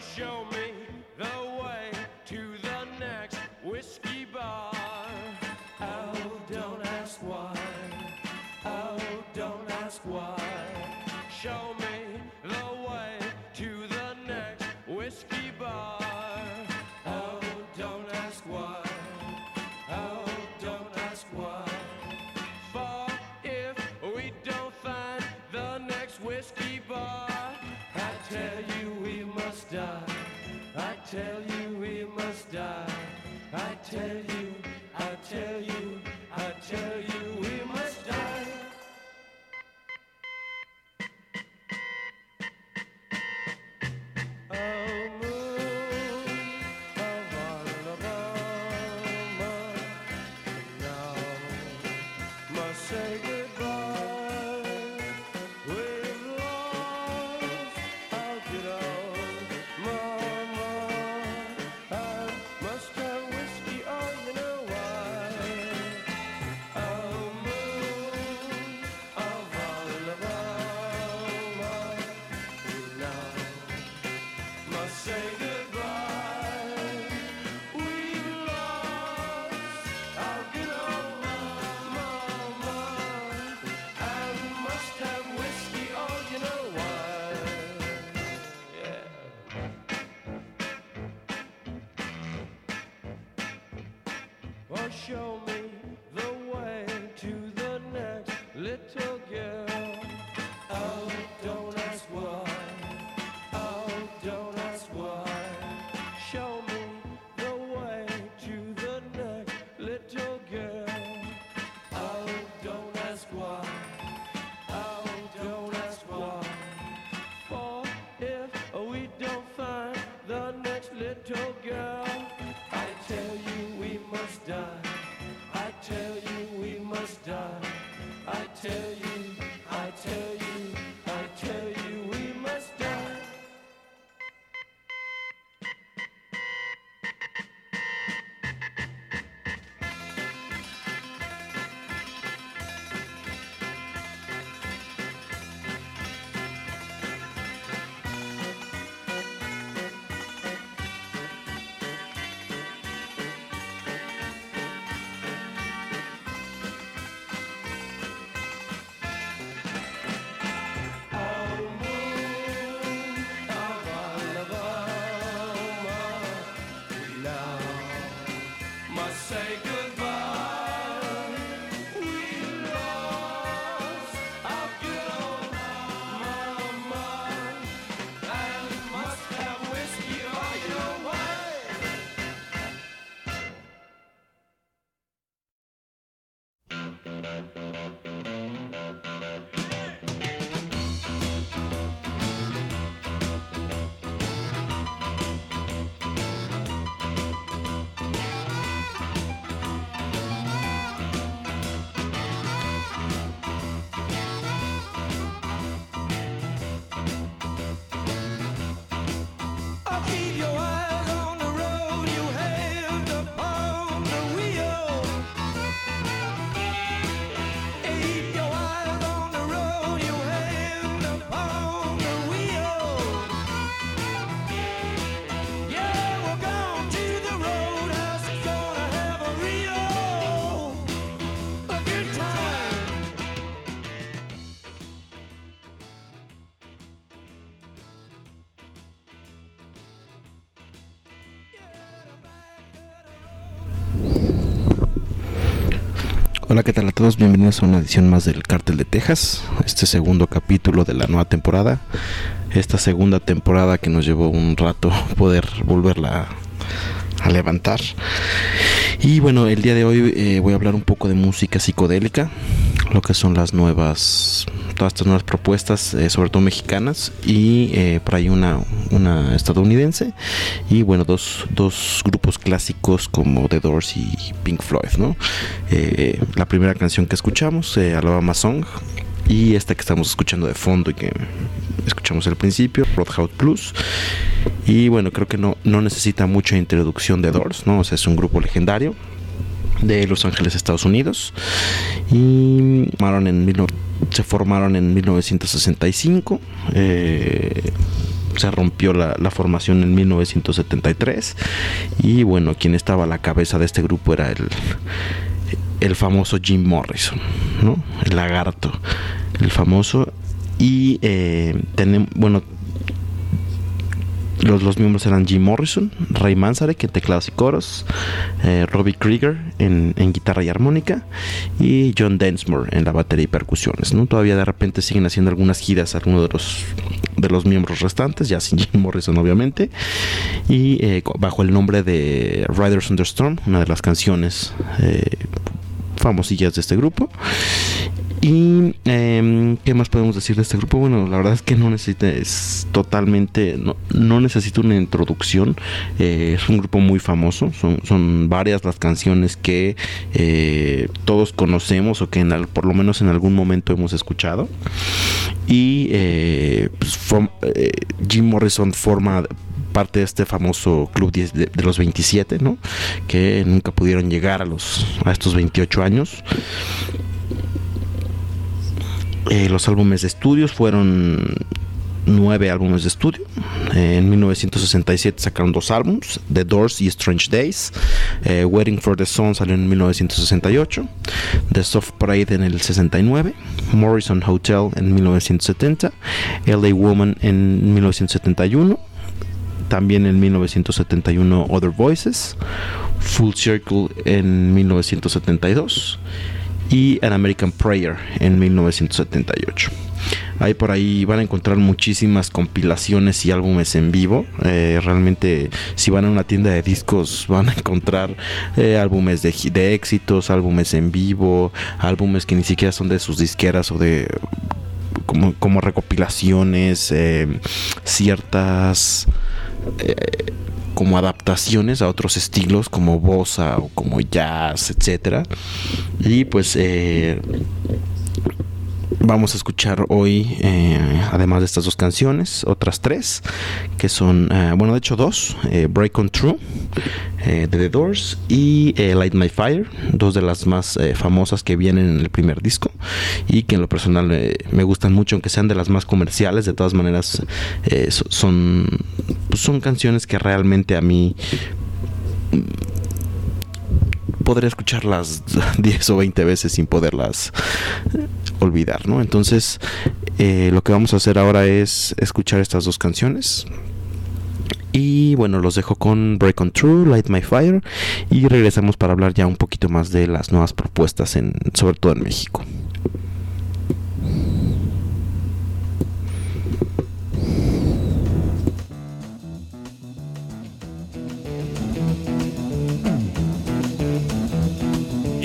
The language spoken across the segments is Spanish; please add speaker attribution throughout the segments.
Speaker 1: show me the way to the next whiskey bar. Oh, don't ask why. Oh, don't ask why. Show tell you.
Speaker 2: Hola, ¿qué tal a todos? Bienvenidos a una edición más del Cártel de Texas, este segundo capítulo de la nueva temporada. Esta segunda temporada que nos llevó un rato poder volverla a levantar. Y bueno, el día de hoy eh, voy a hablar un poco de música psicodélica, lo que son las nuevas, todas estas nuevas propuestas, eh, sobre todo mexicanas, y eh, por ahí una, una estadounidense, y bueno, dos, dos grupos clásicos como The Doors y Pink Floyd, ¿no? la primera canción que escuchamos, Alabama Song, y esta que estamos escuchando de fondo y que escuchamos al principio, Roadhouse Plus. Y bueno, creo que no, no necesita mucha introducción de Doors, ¿no? O sea, es un grupo legendario de Los Ángeles, Estados Unidos. Y formaron en se formaron en 1965. Eh, se rompió la, formación en 1973 y bueno, quien estaba a la cabeza de este grupo era el, el famoso Jim Morrison, ¿no? El lagarto, el famoso. Y eh, tenemos, bueno, los, miembros eran Jim Morrison, Ray Manzarek en teclados y coros, eh, Robbie Krieger en, guitarra y armónica y John Densmore en la batería y percusiones. ¿no? Todavía de repente siguen haciendo algunas giras algunos de los, de los miembros restantes, ya sin Jim Morrison obviamente, y eh, bajo el nombre de Riders Under Storm, una de las canciones eh, famosillas de este grupo. Y em, qué más podemos decir de este grupo? Bueno, la verdad es que no necesita, es totalmente, no, no necesita una introducción. Eh, es un grupo muy famoso, son, son varias las canciones que eh, todos conocemos o que por lo menos en algún momento hemos escuchado. Y eh, pues, Jim Morrison forma parte de este famoso club de, de, los 27, ¿no? Que nunca pudieron llegar a los a estos 28 años. Eh, los álbumes de estudios fueron nueve álbumes de estudio. en 1967 sacaron dos álbumes, The Doors y Strange Days. Eh, Waiting for the Sun salió en 1968. The Soft Parade en el 69. Morrison Hotel en 1970. LA Woman en 1971. También en 1971 Other Voices. Full Circle en 1972 y An American Prayer en 1978. Ahí por ahí van a encontrar muchísimas compilaciones y álbumes en vivo. Eh, realmente si van a una tienda de discos van a encontrar eh, álbumes de, de éxitos, álbumes en vivo, álbumes que ni siquiera son de sus disqueras o de como, como recopilaciones, eh, ciertas como adaptaciones a otros estilos como bossa o como jazz, etcétera. Y pues eh, vamos a escuchar hoy, eh, además de estas dos canciones, otras tres, que son, eh, bueno, de hecho dos, Break on True, de The Doors, y Light My Fire, dos de las más famosas que vienen en el primer disco, y que en lo personal me gustan mucho, aunque sean de las más comerciales, de todas maneras son pues son canciones que realmente a mí podría escucharlas 10 o 20 veces sin poderlas olvidar, ¿no? Entonces, eh, lo que vamos a hacer ahora es escuchar estas dos canciones. Y bueno, los dejo con Break on True, Light My Fire y regresamos para hablar ya un poquito más de las nuevas propuestas en sobre todo en México.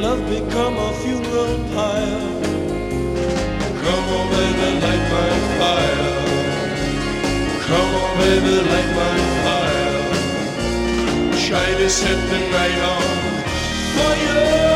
Speaker 3: love become a funeral pyre. Come on, baby, light my fire. Come on, baby, light my fire. Try to set the night on fire.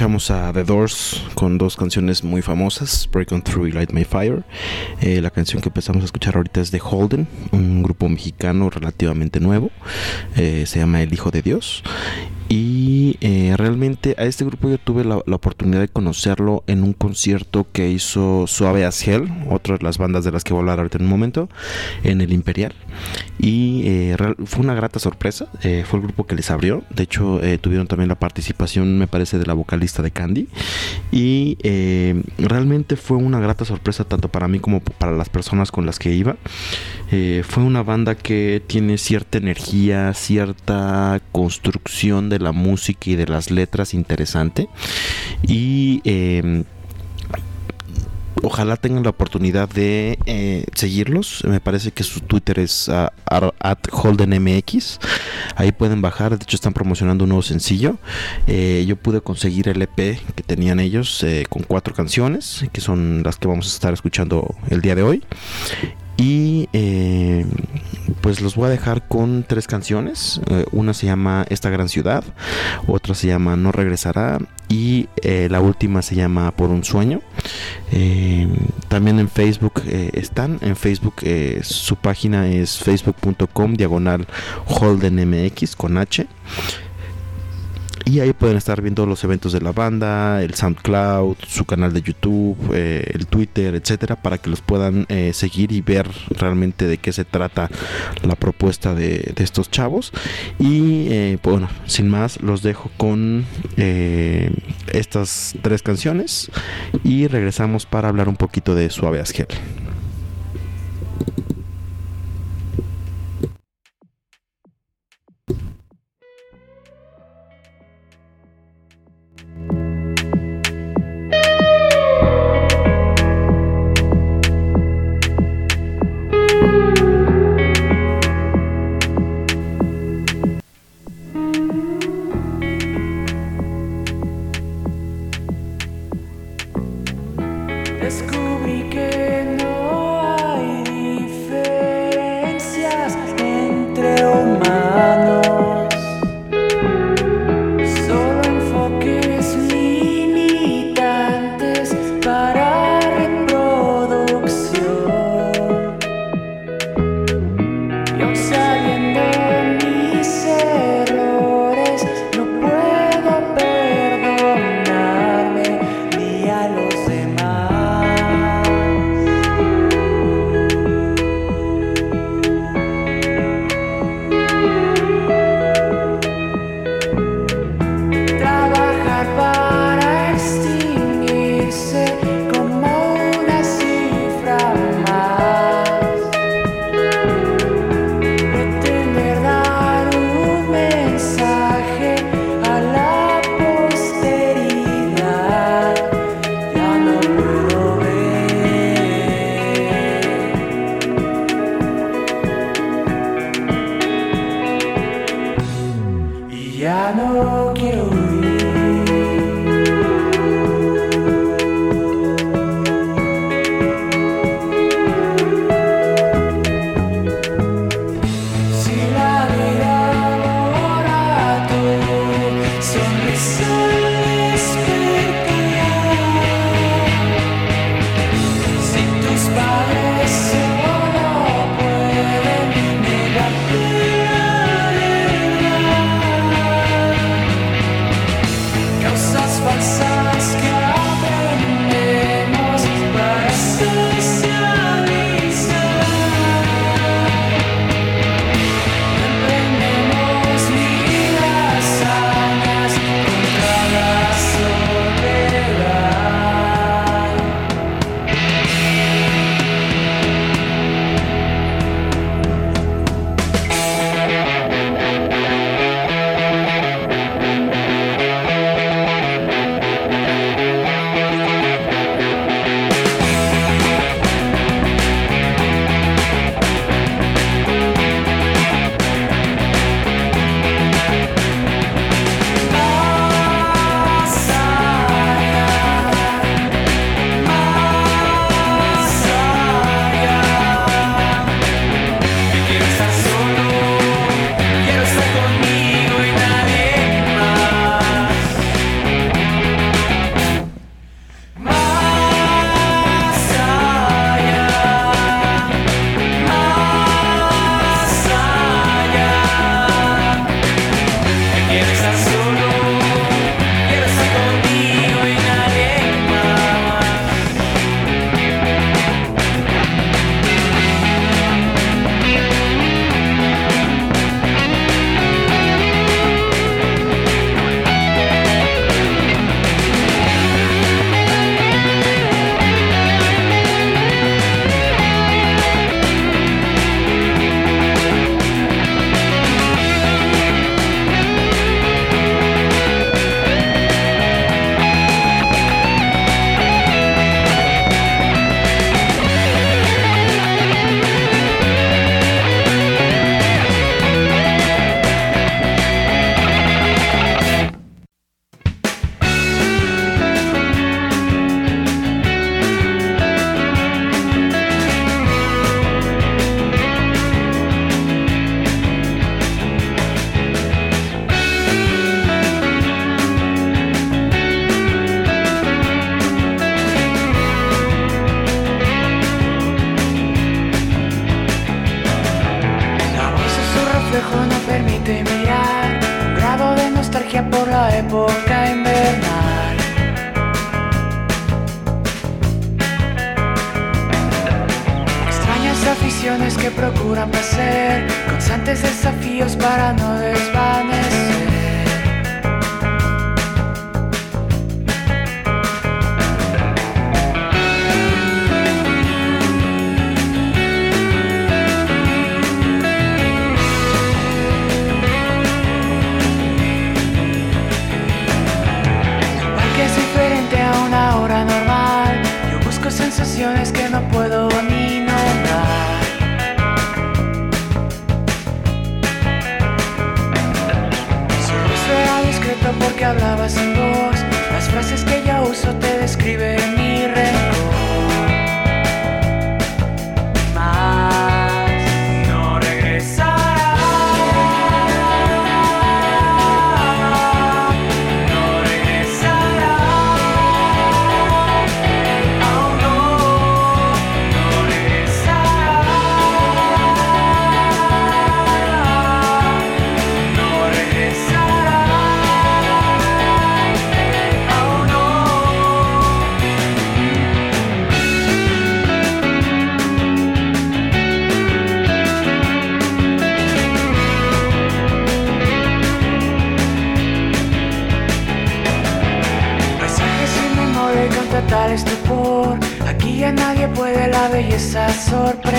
Speaker 2: Escuchamos a The Doors con dos canciones muy famosas, Break On Through y Light My Fire. Eh, la canción que empezamos a escuchar ahorita es de Holden, un grupo mexicano relativamente nuevo. Eh, se llama El Hijo de Dios. Y eh, realmente a este grupo yo tuve la, la oportunidad de conocerlo en un concierto que hizo Suave as Hell, otra de las bandas de las que voy a hablar ahorita en un momento, en el Imperial. Y eh, fue una grata sorpresa, eh, fue el grupo que les abrió. De hecho, eh, tuvieron también la participación, me parece, de la vocalista de Candy. Y eh, realmente fue una grata sorpresa tanto para mí como para las personas con las que iba. Eh, fue una banda que tiene cierta energía, cierta construcción de la música y de las letras interesante. Y eh, ojalá tengan la oportunidad de eh, seguirlos. Me parece que su Twitter es ar- at HoldenMX. Ahí pueden bajar. De hecho, están promocionando un nuevo sencillo. Eh, yo pude conseguir el EP que tenían ellos eh, con cuatro canciones, que son las que vamos a estar escuchando el día de hoy. Y eh, pues los voy a dejar con tres canciones. Eh, una se llama Esta gran ciudad, otra se llama No regresará y eh, la última se llama Por un sueño. También en Facebook están. En Facebook su página es facebook.com diagonal holdenmx con H. Y ahí pueden estar viendo los eventos de la banda, el SoundCloud, su canal de YouTube, eh, el Twitter, etcétera, para que los puedan eh, seguir y ver realmente de qué se trata la propuesta de, estos chavos. Y eh, pues, bueno, sin más, los dejo con estas tres canciones y regresamos para hablar un poquito de Suave as
Speaker 4: la belleza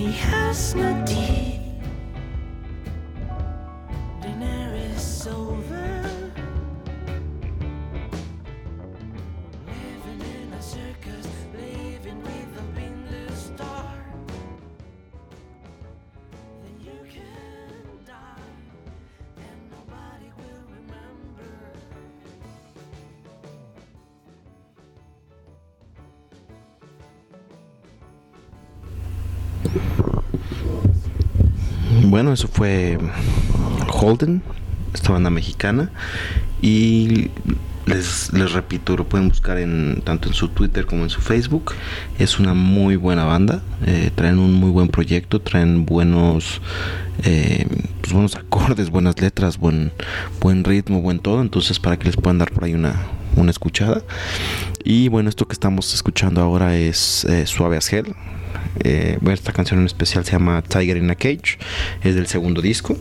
Speaker 5: He has
Speaker 2: Eso fue Holden, esta banda mexicana. Y les, les repito, lo pueden buscar en tanto en su Twitter como en su Facebook. Es una muy buena banda. eh, traen un muy buen proyecto, traen buenos, eh, pues buenos acordes, buenas letras, buen, buen ritmo, buen todo. Entonces para que les puedan dar por ahí una, una escuchada. Y bueno, esto que estamos escuchando ahora es eh, Suave as Hell. Eh, esta canción en especial se llama Tiger in a Cage, es del segundo disco.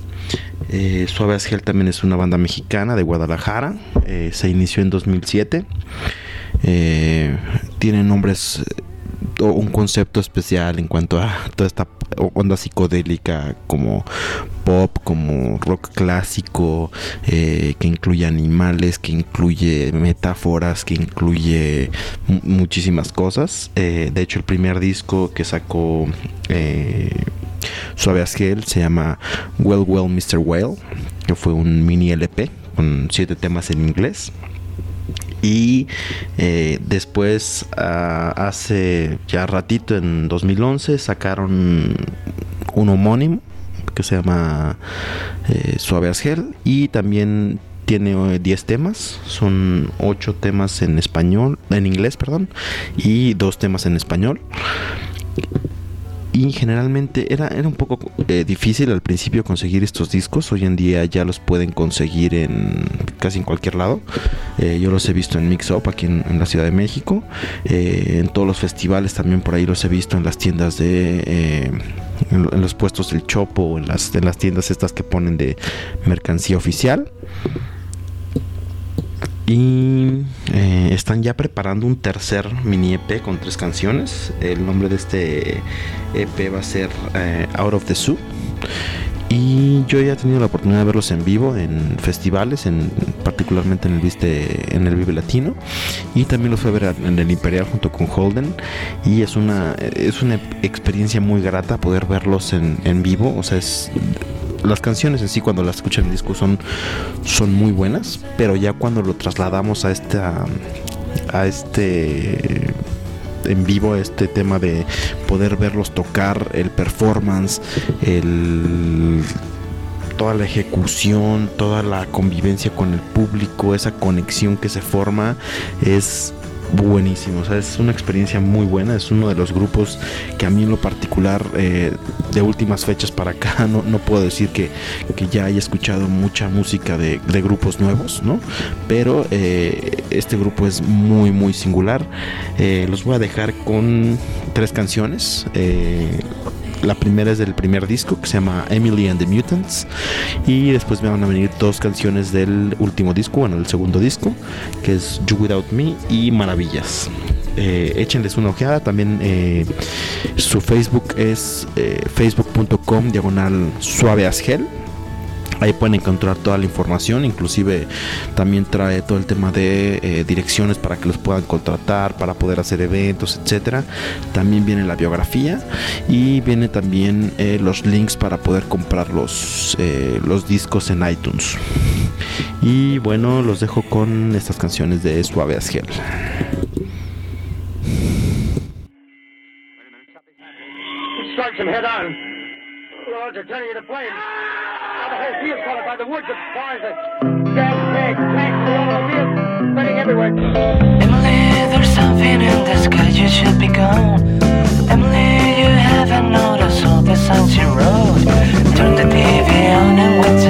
Speaker 2: Eh, Suave as también es una banda mexicana de Guadalajara, eh, se inició en 2007. Eh, tiene nombres un concepto especial en cuanto a toda esta onda psicodélica como pop, como rock clásico, eh, que incluye animales, que incluye metáforas, que incluye mu- muchísimas cosas. Eh, de hecho, el primer disco que sacó eh, Suave as Hell se llama Well Well Mr. Well, que fue un mini LP con siete temas en inglés. Y eh, después, ah, hace ya ratito, en 2011, sacaron un homónimo que se llama eh, Suave as Hell. Y también tiene eh, 10 temas, son 8 temas en español, en inglés, perdón, y 2 temas en español. Y generalmente era, era un poco eh, difícil al principio conseguir estos discos. Hoy en día ya los pueden conseguir en casi en cualquier lado. Eh, yo los he visto en Mix Up aquí en, la Ciudad de México. Eh, en todos los festivales también por ahí los he visto en las tiendas de... eh, en los puestos del Chopo, en las, en las tiendas estas que ponen de mercancía oficial. Y eh, están ya preparando un tercer mini EP con tres canciones. El nombre de este EP va a ser eh, Out of the Zoo. Y yo ya he tenido la oportunidad de verlos en vivo en festivales, en, particularmente en el, Viste, en el Vive Latino. Y también los fui a ver en el Imperial junto con Holden. Y es una, es una experiencia muy grata poder verlos en, en vivo. O sea, es, las canciones en sí cuando las escuchan en disco son, son muy buenas, pero ya cuando lo trasladamos a esta a este en vivo este tema de poder verlos tocar, el performance, el toda la ejecución, toda la convivencia con el público, esa conexión que se forma es buenísimo, o sea, es una experiencia muy buena, es uno de los grupos que a mí en lo particular eh, de últimas fechas para acá no, no puedo decir que, que ya haya escuchado mucha música de, de grupos nuevos, ¿no? Pero eh, este grupo es muy muy singular, Eh, los voy a dejar con tres canciones, la primera es del primer disco que se llama Emily and the Mutants. Y después me van a venir dos canciones del último disco, bueno, el segundo disco, que es You Without Me y Maravillas. Eh, échenles una ojeada. También eh, su Facebook es eh, facebook.com diagonal suave as gel. Ahí pueden encontrar toda la información, inclusive también trae todo el tema de eh, direcciones para que los puedan contratar, para poder hacer eventos, etcétera. También viene la biografía y viene también eh, los links para poder comprar los, eh, los discos en iTunes. Y bueno, los dejo con estas canciones de Suave as Gel.
Speaker 6: Strikes him head on. Whole caught by the woods of cars and gas tanks, spreading everywhere.
Speaker 5: Emily, there's something in the sky, you should be gone. Emily, you haven't noticed all the signs you wrote. Turn the TV on and watch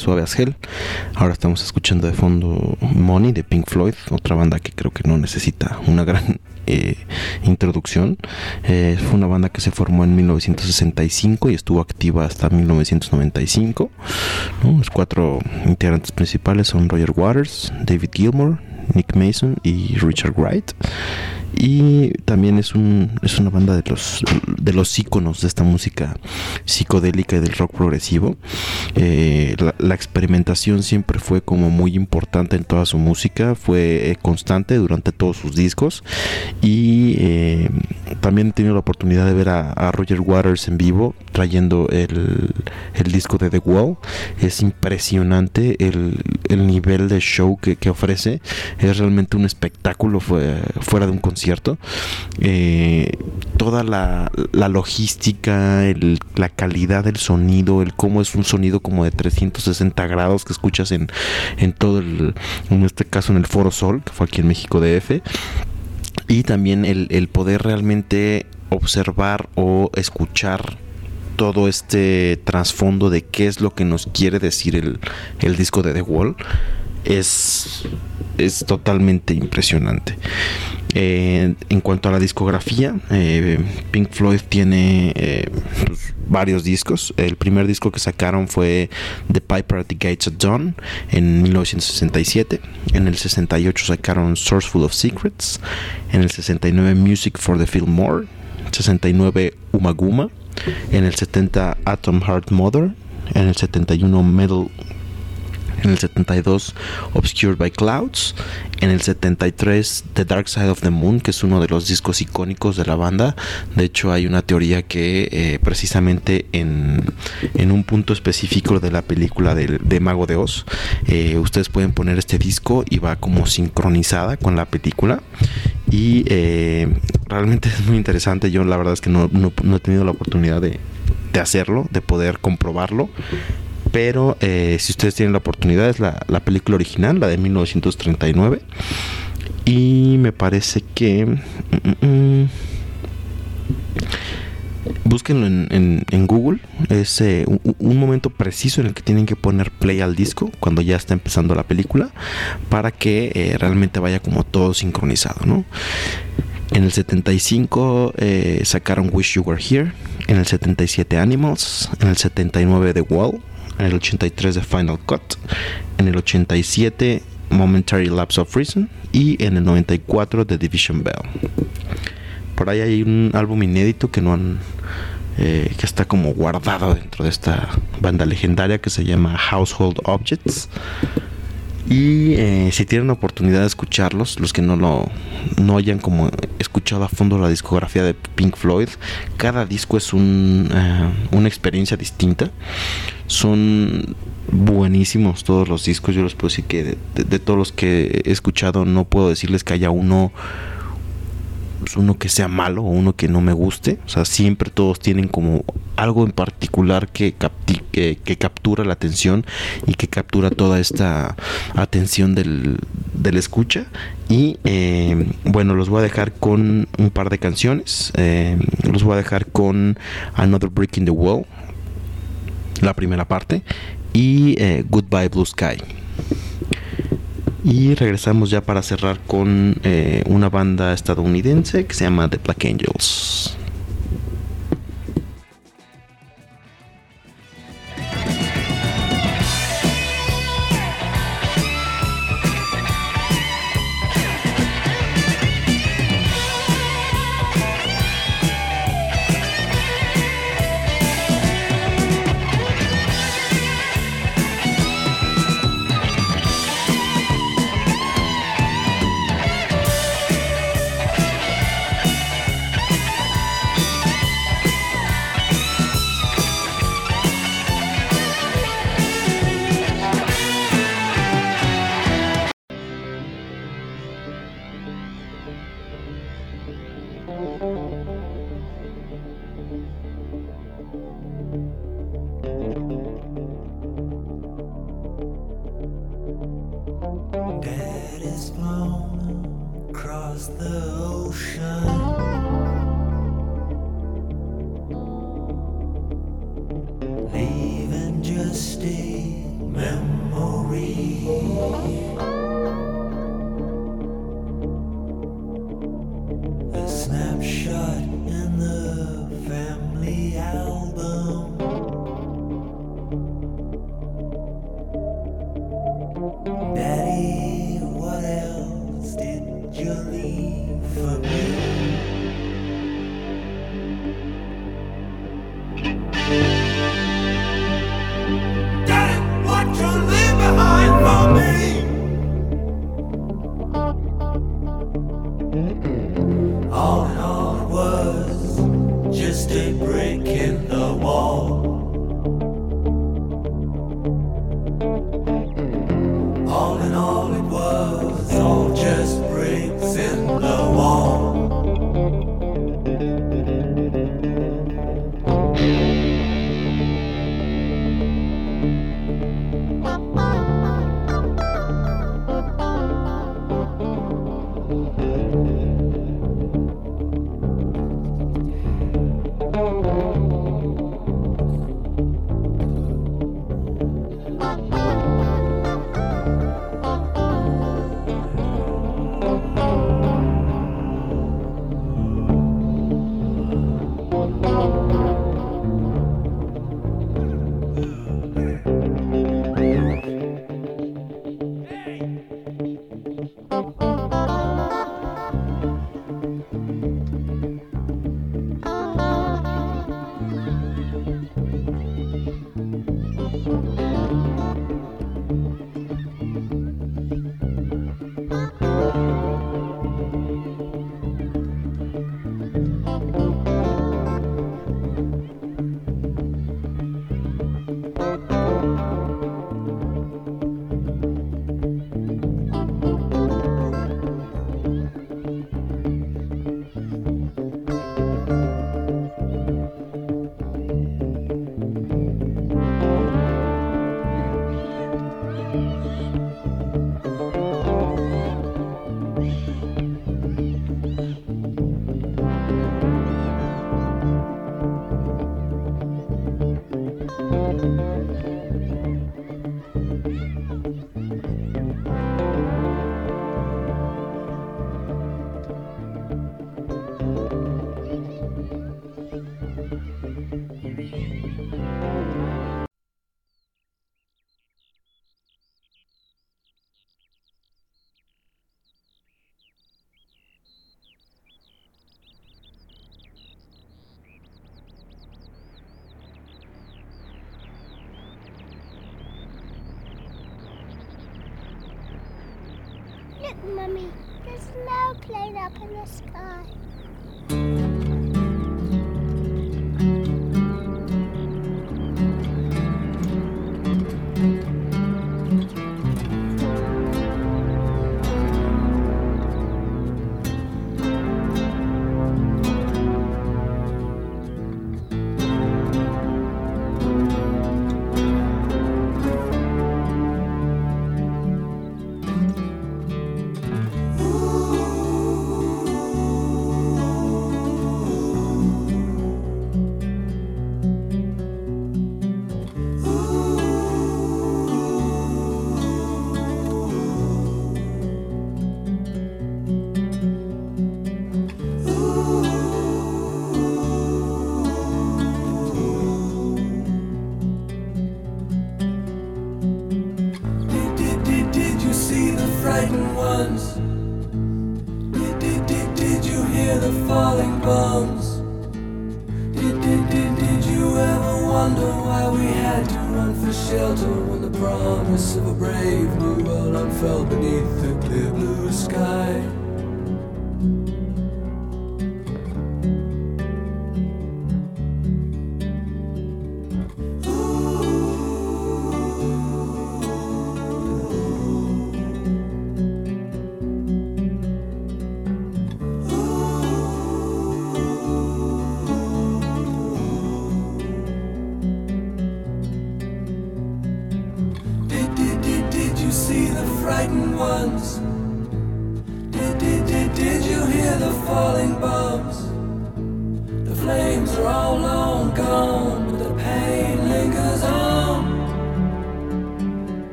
Speaker 2: Suave as Hell. Ahora estamos escuchando de fondo Money de Pink Floyd, otra banda que creo que no necesita una gran eh, introducción. Eh, fue una banda que se formó en 1965 y estuvo activa hasta 1995. ¿no? Los cuatro integrantes principales son Roger Waters, David Gilmour, Nick Mason y Richard Wright y también es un es una banda de los de los íconos de esta música psicodélica y del rock progresivo. Eh, la, la experimentación siempre fue como muy importante en toda su música fue eh, constante durante todos sus discos. Y eh, también he tenido la oportunidad de ver a, a Roger Waters en vivo trayendo el, el disco de The Wall. Es impresionante el, el nivel de show que, que ofrece. Es realmente un espectáculo fue, fuera de un concierto. Eh, toda la, la logística, la calidad del sonido, el cómo es un sonido como de 360 grados que escuchas en, en todo el, en este caso en el Foro Sol, que fue aquí en México DF. Y también el, el poder realmente observar o escuchar todo este trasfondo de qué es lo que nos quiere decir el, el disco de The Wall es, es totalmente impresionante. Eh, en cuanto a la discografía, eh, Pink Floyd tiene eh, pues, varios discos. El primer disco que sacaron fue The Piper at the Gates of Dawn en 1967. En el 68 sacaron Sourceful of Secrets. En el 69 Music for the Fillmore. 69 Umaguma. En el 70 Atom Heart Mother. En el 71 Metal en el 72 Obscured by Clouds, en el 73 The Dark Side of the Moon, que es uno de los discos icónicos de la banda. De hecho hay una teoría que eh, precisamente en, en un punto específico de la película de, de Mago de Oz, eh, ustedes pueden poner este disco y va como sincronizada con la película. Y eh, realmente es muy interesante. Yo la verdad es que no, no- no he tenido la oportunidad de, de hacerlo, de poder comprobarlo. Pero eh, si ustedes tienen la oportunidad, es la, la película original, la de 1939. Y me parece que... mm, mm, mm, Búsquenlo en, en- Google. Es eh, un, momento preciso en el que tienen que poner play al disco cuando ya está empezando la película para que eh, realmente vaya como todo sincronizado, ¿no? En el 75 eh, sacaron Wish You Were Here. En el 77 Animals. En el 79 The Wall. En el 83 The Final Cut. En el 87 Momentary Lapse of Reason. Y en el 94 The Division Bell. Por ahí hay un álbum inédito que no han. eh, que está como guardado dentro de esta banda legendaria que se llama Household Objects. Y eh, si tienen oportunidad de escucharlos, los que no lo no hayan como escuchado a fondo la discografía de Pink Floyd, cada disco es un, eh, una experiencia distinta. Son buenísimos todos los discos. Yo les puedo decir que de, todos los que he escuchado, no puedo decirles que haya uno pues, uno que sea malo o uno que no me guste. O sea, siempre todos tienen como algo en particular que, capti- que, captura la atención y que captura toda esta atención del, del escucha. Y eh, bueno, los voy a dejar con un par de canciones. Eh, los voy a dejar con Another Brick in the Wall, la primera parte, y eh, Goodbye Blue Sky. Y regresamos ya para cerrar con eh, una banda estadounidense que se llama The Black Angels.
Speaker 7: Across the ocean.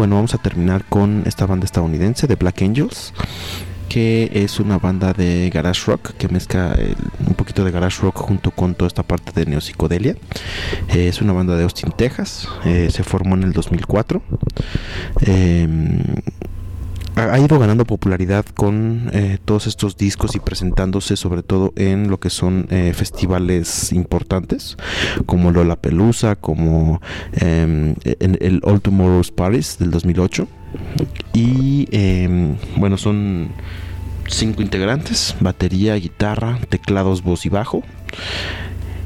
Speaker 2: Bueno, vamos a terminar con esta banda estadounidense de Black Angels que es una banda de garage rock que mezcla un poquito de garage rock junto con toda esta parte de neopsicodelia. Eh, es una banda de Austin, Texas. Eh, se formó en el 2004. Eh, ha ido ganando popularidad con eh, todos estos discos y presentándose sobre todo en lo que son eh, festivales importantes como Lollapalooza, como em, el All Tomorrow's Paris del 2008 y em, bueno son cinco integrantes batería guitarra teclados voz y bajo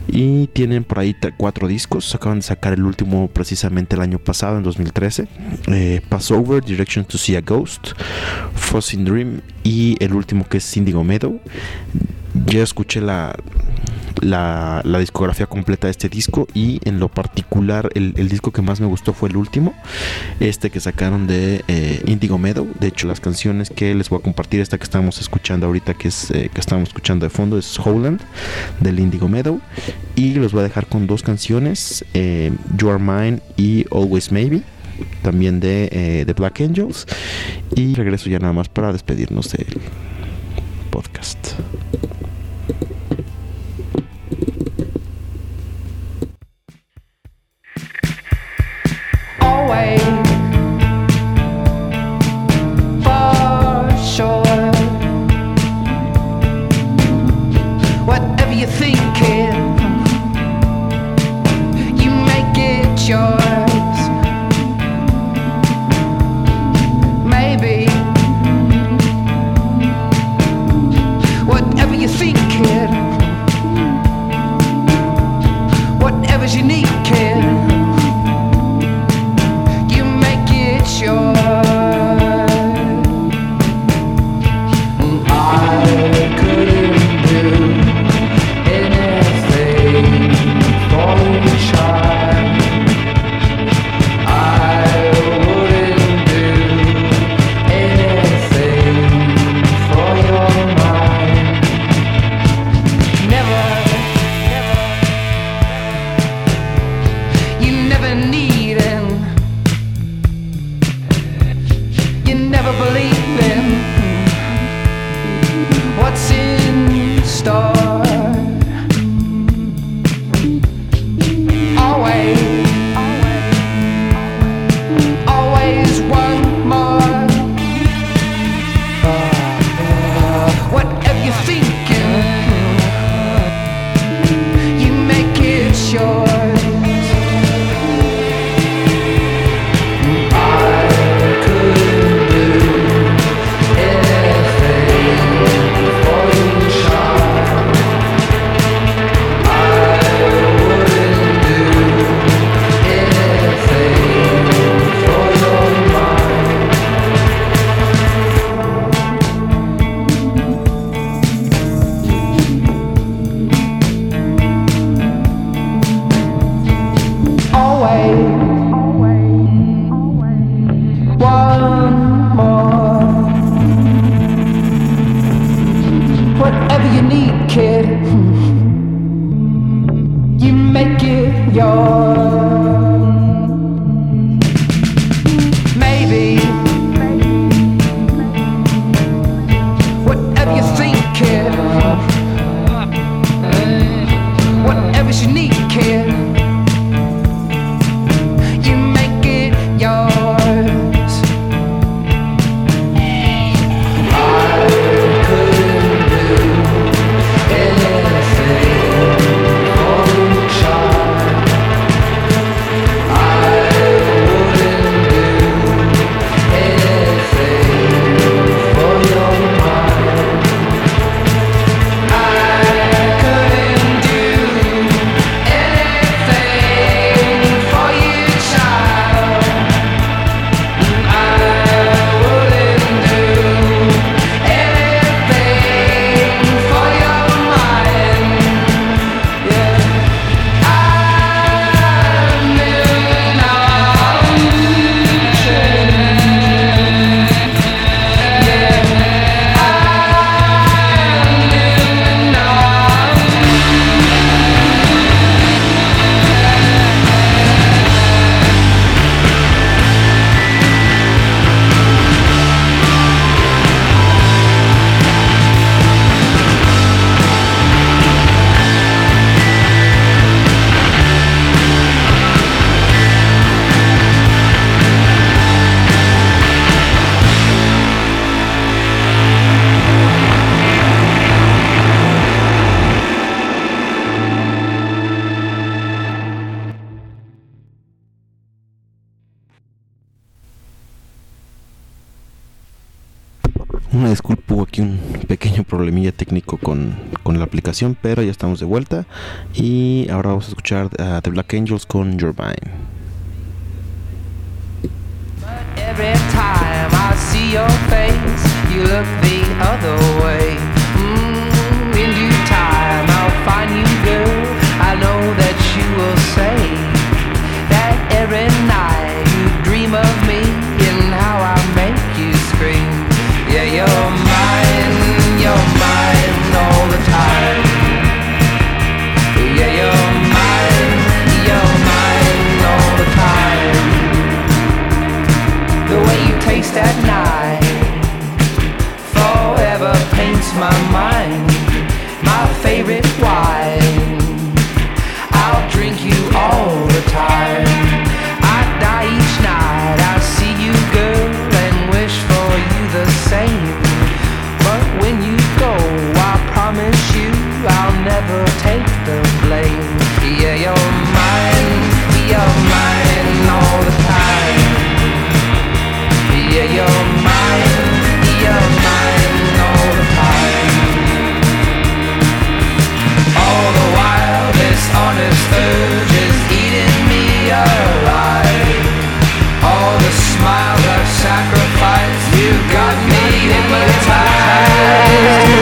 Speaker 2: y tienen por ahí cuatro discos. Acaban de sacar el último precisamente el año pasado, en 2013. Eh, Passover, Direction to See a Ghost, Frozen Dream y el último que es Indigo Meadow. Yo escuché la, la, discografía completa de este disco y en lo particular el, disco que más me gustó fue el último, este que sacaron de eh, Indigo Meadow. De hecho, las canciones que les voy a compartir, esta que estamos escuchando ahorita, que es eh, que estamos escuchando de fondo, es Howland del Indigo Meadow. Y los voy a dejar con dos canciones, eh, You Are Mine y Always Maybe, también de, eh, de Black Angels. Y regreso ya nada más para despedirnos del podcast.
Speaker 8: always
Speaker 2: aplicación, pero ya estamos de vuelta. Y ahora vamos a escuchar a The Black Angels con Your Vine.
Speaker 8: Every time I see your face, you look the other way. Mm, in due time, I'll find you, all Christ.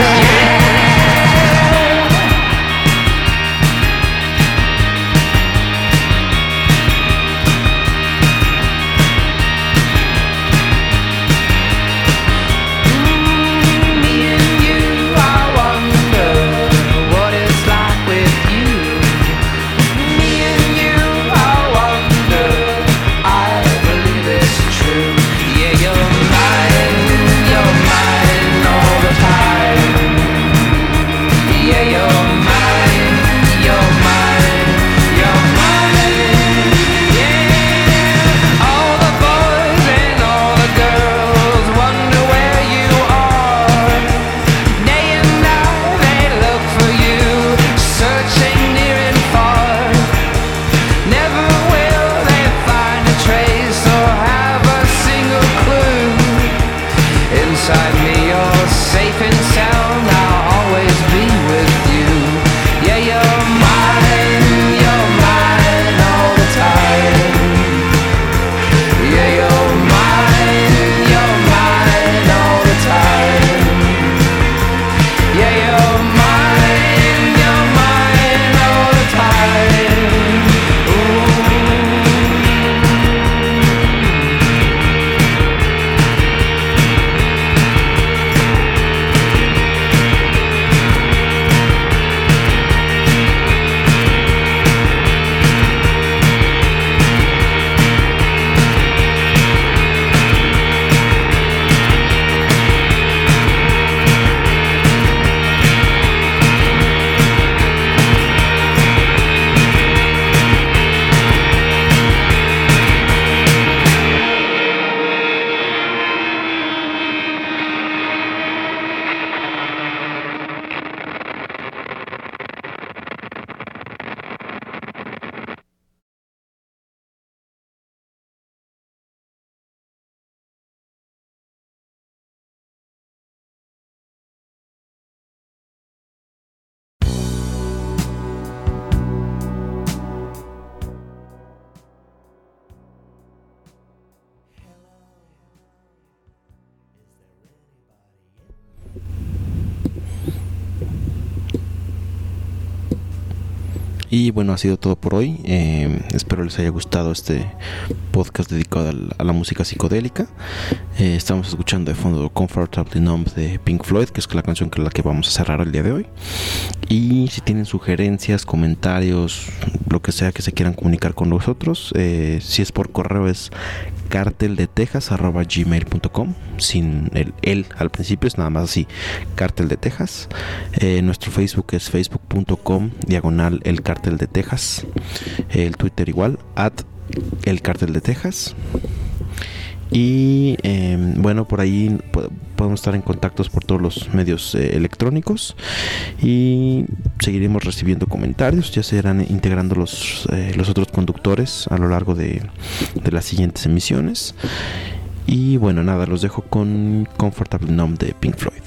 Speaker 2: Y bueno, ha sido todo por hoy. Eh, espero les haya gustado este podcast dedicado a la música psicodélica. Eh, estamos escuchando de fondo Comfortably Numb de Pink Floyd, que es la canción con la que vamos a cerrar el día de hoy. Y si tienen sugerencias, comentarios, lo que sea que se quieran comunicar con nosotros, eh, si es por correo es carteldetejas.gmail.com sin el el al principio, es nada más así, cartel de Texas. Eh, nuestro Facebook es facebook.com diagonal el cartel de Texas. El Twitter igual, at el cartel de Texas. Y eh, bueno, por ahí po- podemos estar en contactos por todos los medios eh, electrónicos y seguiremos recibiendo comentarios. Ya se irán integrando los, eh, los otros conductores a lo largo de, de las siguientes emisiones.
Speaker 5: Y bueno, nada, los dejo con Comfortable Numb de Pink Floyd.